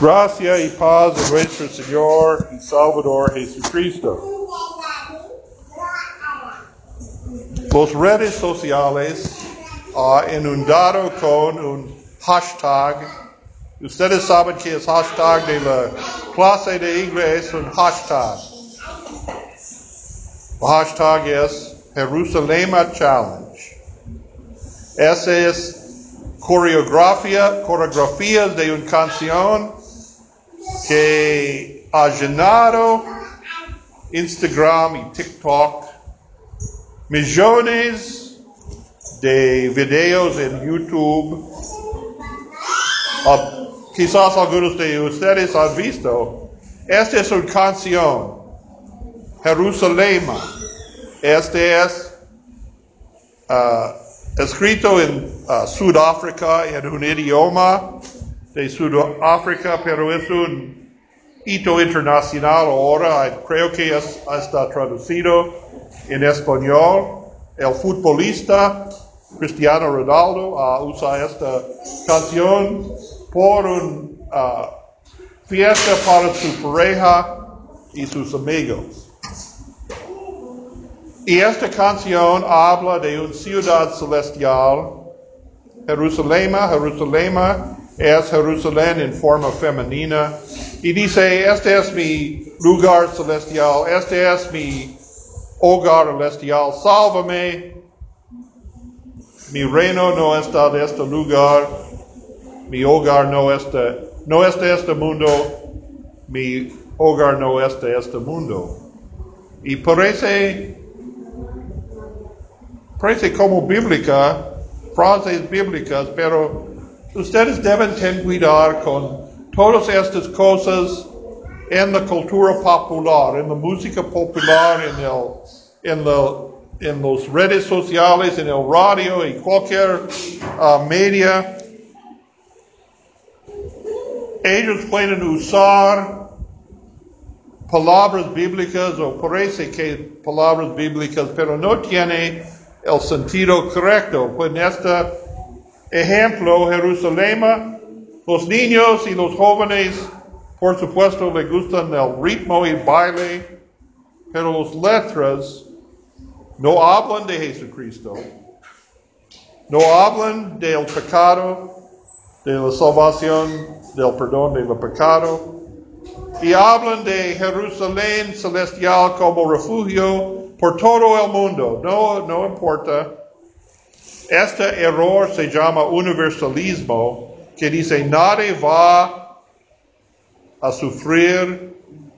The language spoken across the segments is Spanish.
Gracia y paz de nuestro Señor y Salvador Jesucristo. Los redes sociales han inundado con un hashtag. Ustedes saben que es hashtag de la clase de inglés, un hashtag. El hashtag es Jerusalem Challenge. Ese es coreografía, coreografías de una canción que ha Instagram y TikTok millones de videos en YouTube. Uh, quizás algunos de ustedes han visto. Esta es una canción, Jerusalén. Este es uh, escrito en uh, Sudáfrica en un idioma de Sudáfrica, pero es un hito internacional ahora. Creo que es, está traducido en español. El futbolista Cristiano Ronaldo uh, usa esta canción por una fiesta para su pareja y sus amigos. Y esta canción habla de una ciudad celestial, Jerusalén, Jerusalén es Jerusalén en forma femenina. Y dice, este es mi lugar celestial, este es mi hogar celestial, sálvame. Mi reino no está de este lugar, mi hogar no está, no es de este mundo, mi hogar no es de este mundo. Y parece, parece como bíblica, frases bíblicas, pero ustedes deben tener cuidado con todas estas cosas en la cultura popular, en la música popular, en el, en la, las redes sociales, en el radio y cualquier uh, media. Ellos pueden usar palabras bíblicas o parece que palabras bíblicas, pero no tiene el sentido correcto. Pues en este ejemplo, Jerusalén, los niños y los jóvenes, por supuesto, le gustan el ritmo y baile, pero las letras no hablan de Jesucristo, no hablan del pecado, de la salvación, del perdón del pecado, y hablan de Jerusalén celestial como refugio por todo el mundo. No, no importa. Este error se llama universalismo, que dice nadie va a sufrir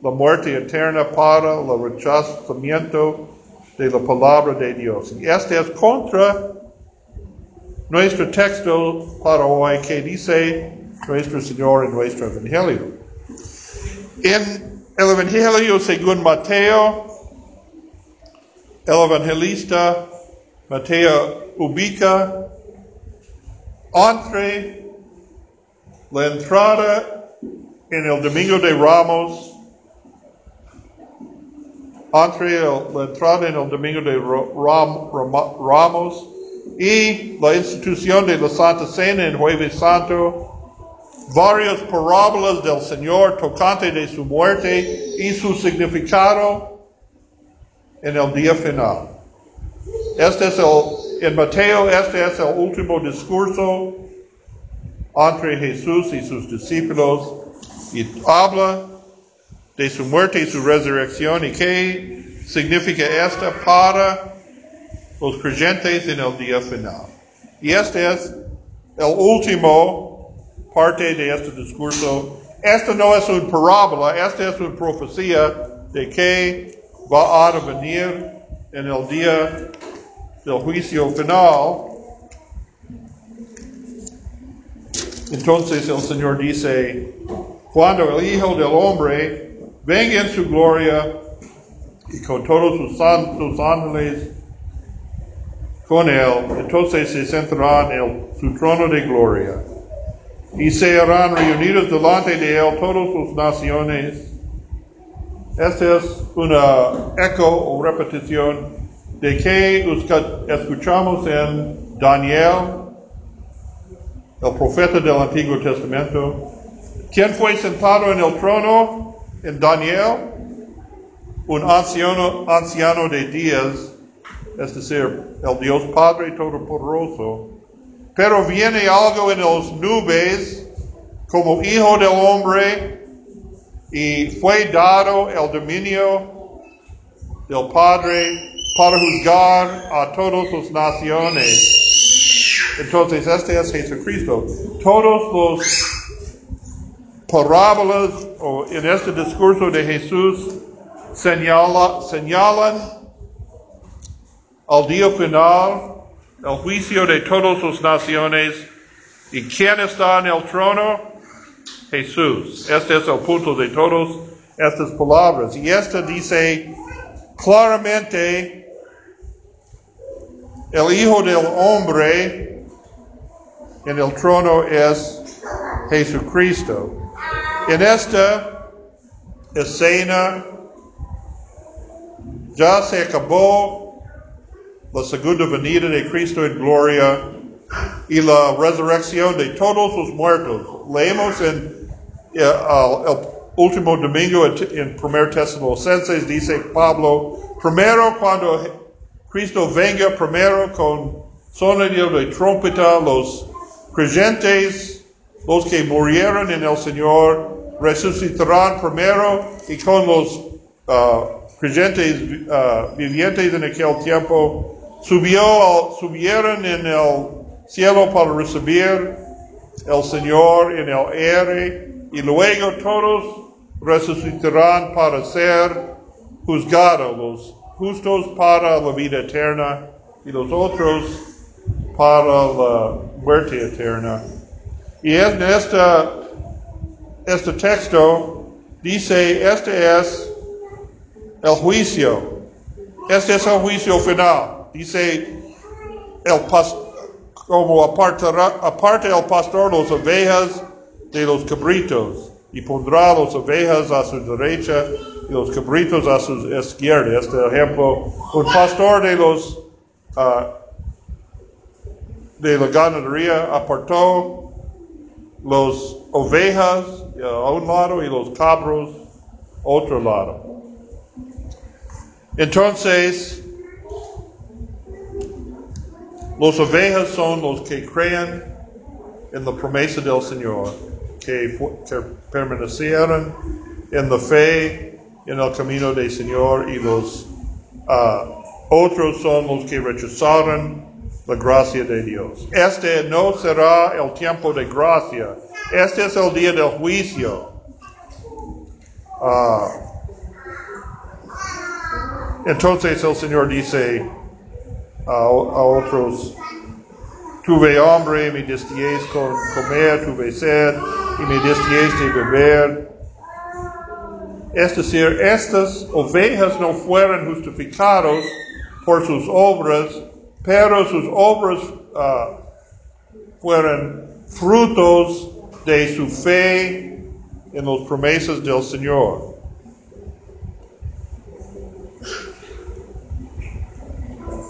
la muerte eterna para el rechazamiento de la palabra de Dios. Y este es contra nuestro texto para hoy que dice nuestro Señor en nuestro Evangelio. En el Evangelio según Mateo, el evangelista Mateo ubica entre la entrada en el Domingo de Ramos, entre la entrada en el Domingo de Ram, Ram, Ramos y la institución de la Santa Cena en Jueves Santo, varias parábolas del Señor tocante de su muerte y su significado en el día final. Este es el, en Mateo, este es el último discurso entre Jesús y sus discípulos y habla de su muerte y su resurrección y qué significa esta para los creyentes en el día final. Y este es el último parte de este discurso. Esta no es una parábola, esta es una profecía de que va a venir en el día del juicio final. Entonces el Señor dice, cuando el Hijo del Hombre venga en su gloria y con todos sus santos ángeles con él, entonces se sentarán en su trono de gloria y se harán reunidos delante de él todas sus naciones. Esta es una eco o repetición de que escuchamos en Daniel, el profeta del Antiguo Testamento, ¿Quién fue sentado en el trono? En Daniel, un anciano, anciano de días, es decir, el Dios Padre Todopoderoso. Pero viene algo en las nubes como hijo del hombre y fue dado el dominio del Padre para juzgar a todas las naciones. Entonces, este es Jesucristo. Todos los parábolas o en este discurso de Jesús señala, señalan al día final, el juicio de todas las naciones. ¿Y quién está en el trono? Jesús. Este es el punto de todas estas palabras. Y este dice claramente, el Hijo del Hombre en el trono es Jesucristo. En esta escena ya se acabó la segunda venida de Cristo en gloria y la resurrección de todos los muertos. Leemos en eh, el último domingo en 1 Tesalonicenses, dice Pablo, primero cuando Cristo venga, primero con sonido de trompeta, los creyentes, los que murieron en el Señor, resucitarán primero y con los uh, creyentes uh, vivientes en aquel tiempo subió, subieron en el cielo para recibir el Señor en el aire y luego todos resucitarán para ser juzgados, los justos para la vida eterna y los otros para la muerte eterna. Y en esta este texto dice, este es el juicio. Este es el juicio final. Dice, el como apartará, aparte el pastor las ovejas de los cabritos y pondrá las ovejas a su derecha los cabritos a su izquierda. Este ejemplo, un pastor de los uh, de la ganadería apartó los ovejas a un lado y los cabros otro lado. Entonces, los ovejas son los que creen en la promesa del Señor, que, permanecieron en la fe, en el camino del Señor, y los uh, otros son los que rechazaron la gracia de Dios. Este no será el tiempo de gracia. Este es el día del juicio. Uh, entonces el Señor dice a, a otros, tuve hambre, me disteis con comer, tuve sed y me disteis de beber. Es decir, estas ovejas no fueron justificados por sus obras, pero sus obras uh, fueron frutos de su fe en las promesas del Señor.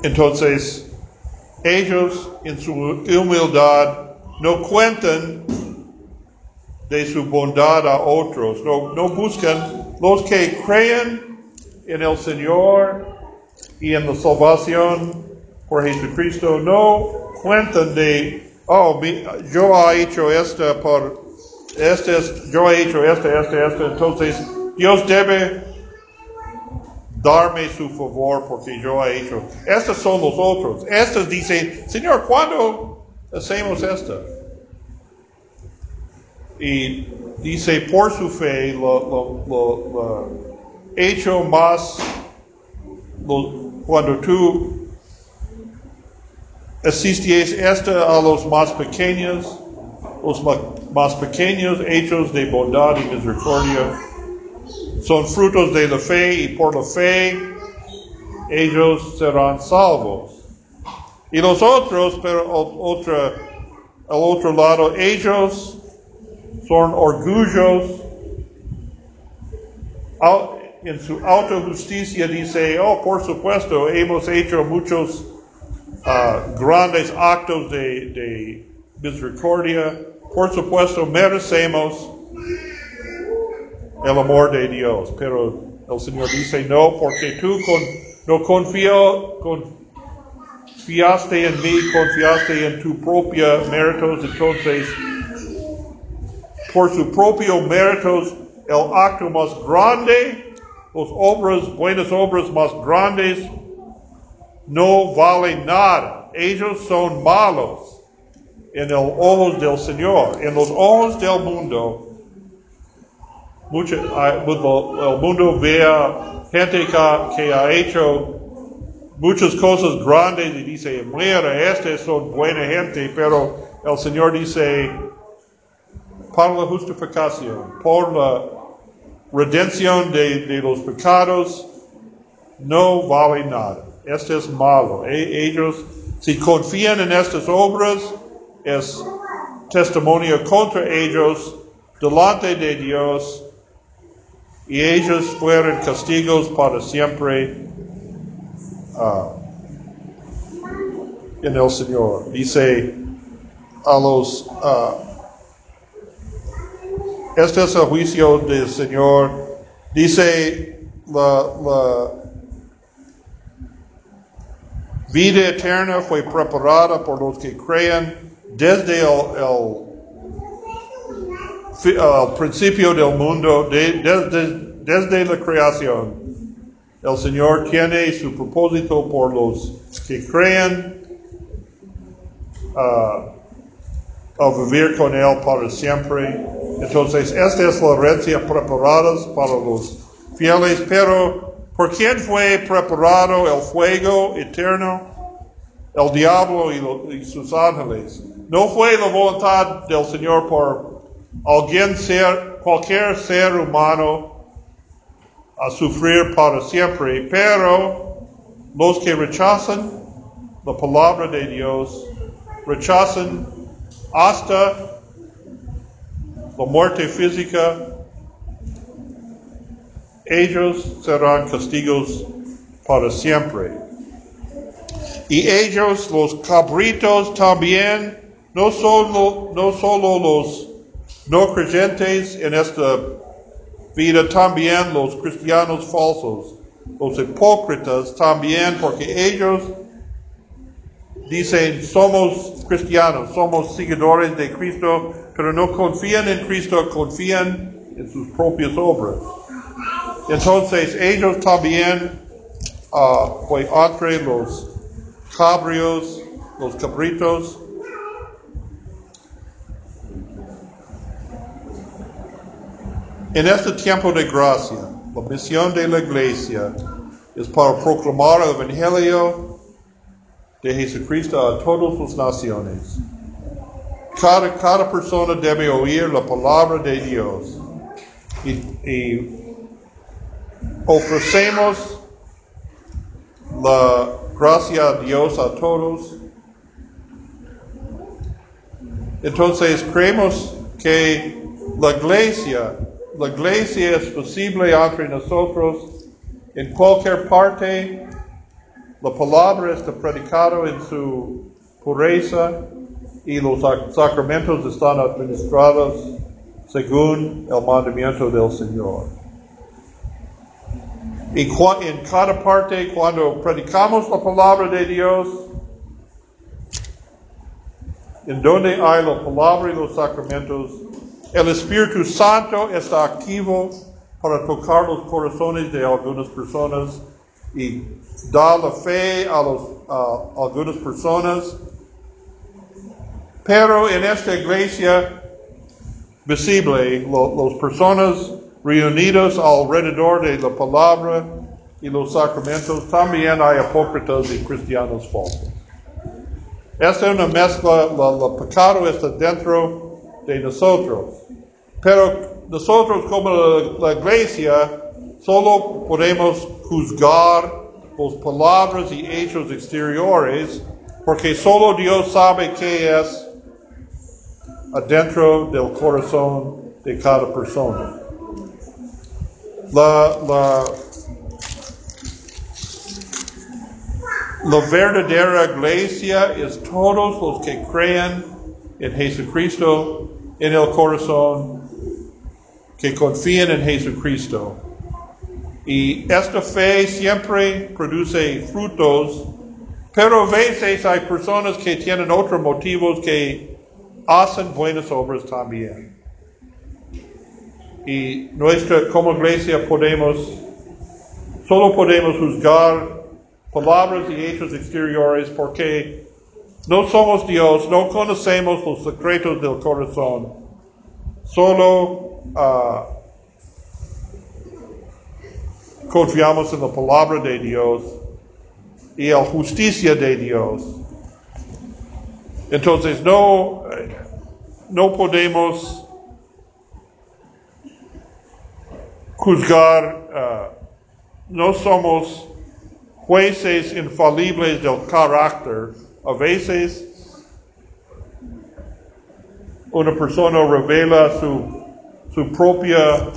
Entonces, ellos en su humildad no cuentan de su bondad a otros, no buscan los que creen en el Señor y en la salvación por Jesucristo no cuentan de, oh, yo he hecho esto por, este es, yo he hecho esto, esto, esto, entonces Dios debe darme su favor porque yo he hecho. Estos son los otros. Estos dicen, Señor, ¿cuándo hacemos esto? Y dice, por su fe, lo, lo, hecho más, cuando tú asistíais esta a los más pequeños, los más pequeños hechos de bondad y misericordia son frutos de la fe y por la fe ellos serán salvos. Y los otros, pero al otro lado, ellos son orgullos. En su autojusticia dice, oh, por supuesto, hemos hecho muchos uh, grandes actos de, misericordia. Por supuesto, merecemos el amor de Dios. Pero el Señor dice, no, porque tú con, no confío, confiaste en mí, confiaste en tu propia méritos, entonces, por su propio méritos, el acto más grande, las obras, buenas obras más grandes, no valen nada. Ellos son malos en los ojos del Señor. En los ojos del mundo, mucho, el mundo vea gente que, ha hecho muchas cosas grandes y dice, mira, este son buena gente, pero el Señor dice, para la justificación, por la redención de, los pecados, no vale nada. Este es malo. E, ellos, si confían en estas obras, es testimonio contra ellos delante de Dios y ellos fueron castigos para siempre uh, en el Señor. Dice a los, uh, este es el juicio del Señor. Dice la, vida eterna fue preparada por los que crean desde el, principio del mundo, desde la creación, el Señor tiene su propósito por los que creen uh, a vivir con Él para siempre. Entonces, esta es la herencia preparada para los fieles, pero ¿por quién fue preparado el fuego eterno? El diablo y, y sus ángeles. No fue la voluntad del Señor por alguien ser, cualquier ser humano a sufrir para siempre, pero los que rechazan la palabra de Dios, rechazan hasta la muerte física, ellos serán castigos para siempre. Y ellos, los cabritos también, no solo, no solo los no creyentes en esta vida también los cristianos falsos, los hipócritas también, porque ellos dicen somos cristianos, somos seguidores de Cristo, pero no confían en Cristo, confían en sus propias obras. Entonces ellos también uh, fue entre los cabrios, los cabritos, En este tiempo de gracia, la misión de la iglesia es para proclamar el Evangelio de Jesucristo a todas las naciones. Cada, cada persona debe oír la palabra de Dios y, ofrecemos la gracia a Dios a todos. Entonces creemos que la iglesia la iglesia es posible entre nosotros en cualquier parte. La palabra está predicada en su pureza y los sacramentos están administrados según el mandamiento del Señor. Y en cada parte, cuando predicamos la palabra de Dios, en donde hay la palabra y los sacramentos, el Espíritu Santo está activo para tocar los corazones de algunas personas y dar la fe a, algunas personas. Pero en esta iglesia visible, las personas reunidas alrededor de la palabra y los sacramentos, también hay hipócritas y cristianos falsos. Esta es una mezcla, el pecado está dentro de nosotros. Pero nosotros como la, iglesia solo podemos juzgar las palabras y hechos exteriores porque solo Dios sabe qué es adentro del corazón de cada persona. La, la, la verdadera iglesia es todos los que creen en Jesucristo en el corazón que confíen en Jesucristo. Y esta fe siempre produce frutos, pero a veces hay personas que tienen otros motivos que hacen buenas obras también. Y nuestra, como iglesia podemos, solo podemos juzgar palabras y hechos exteriores porque no somos Dios, no conocemos los secretos del corazón. Solo uh, confiamos en la palabra de Dios y la justicia de Dios. Entonces no, no podemos juzgar, uh, no somos jueces infalibles del carácter. A veces una persona revela su propia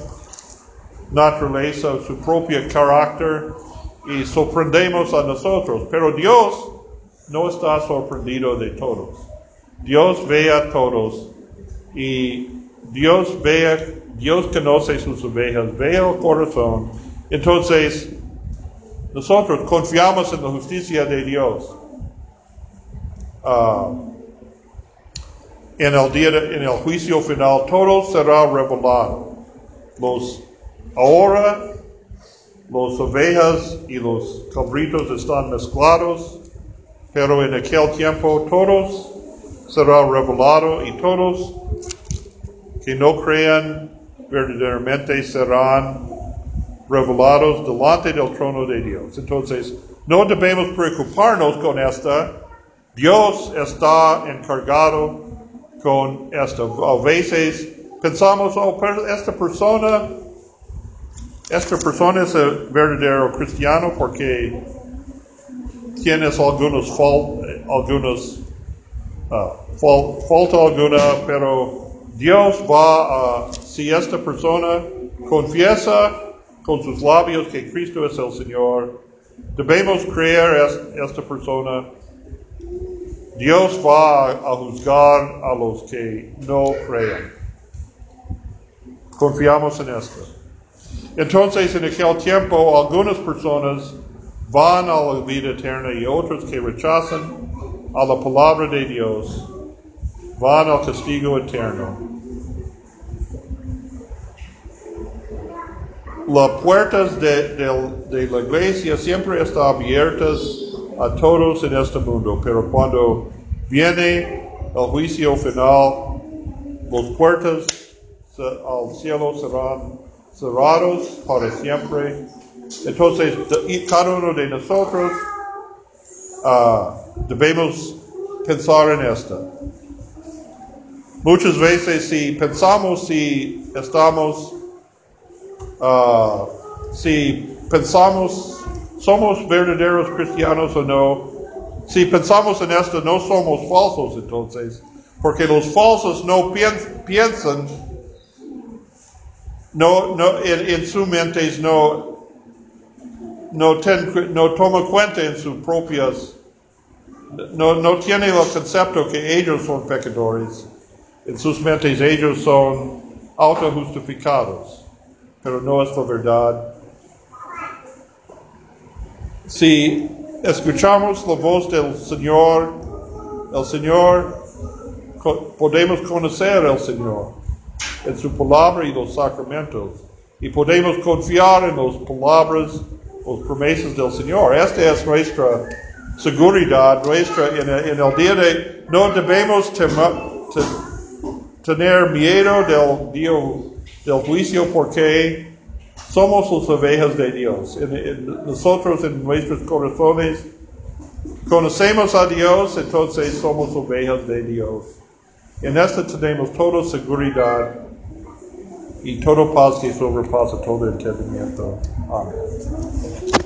naturaleza, su propio carácter y sorprendemos a nosotros. Pero Dios no está sorprendido de todos. Dios ve a todos y Dios ve, Dios conoce sus ovejas, ve el corazón. Entonces, nosotros confiamos en la justicia de Dios. Ah, en el día, en el juicio final, todo será revelado. Los Ahora los ovejas y los cabritos están mezclados, pero en aquel tiempo todos será revelado y todos que no crean verdaderamente serán revelados delante del trono de Dios. Entonces, no debemos preocuparnos con esta. Dios está encargado con esta. A veces pensamos, oh, esta persona esta persona es verdadero cristiano porque tienes algunos algunos uh, falta alguna, pero Dios va a, si esta persona confiesa con sus labios que Cristo es el Señor, debemos creer esta persona. Dios va a juzgar a los que no crean. Confiamos en esto. Entonces, en aquel tiempo, algunas personas van a la vida eterna y otros que rechazan a la palabra de Dios van al castigo eterno. Las puertas de, de, la iglesia siempre están abiertas a todos en este mundo, pero cuando viene el juicio final, las puertas al cielo serán cerrados para siempre. Entonces, cada uno de nosotros uh, debemos pensar en esto. Muchas veces si pensamos si estamos, uh, si pensamos somos verdaderos cristianos o no, si pensamos en esto no somos falsos entonces, porque los falsos no piensan no, no, en, en su no, no, ten, no toma cuenta en sus propias, no, no tiene el concepto que ellos son pecadores. En sus mentes ellos son autojustificados, pero no es la verdad. Si escuchamos la voz del Señor, el Señor, podemos conocer al Señor en su palabra y los sacramentos. Y podemos confiar en las palabras, las promesas del Señor. Esta es nuestra seguridad, nuestra, en el, día de, no debemos tener miedo del, día, del juicio porque somos las ovejas de Dios. nosotros en nuestros corazones conocemos a Dios, entonces somos ovejas de Dios. En esto tenemos toda seguridad y todo paz que sobrepasa todo entendimiento. Amén.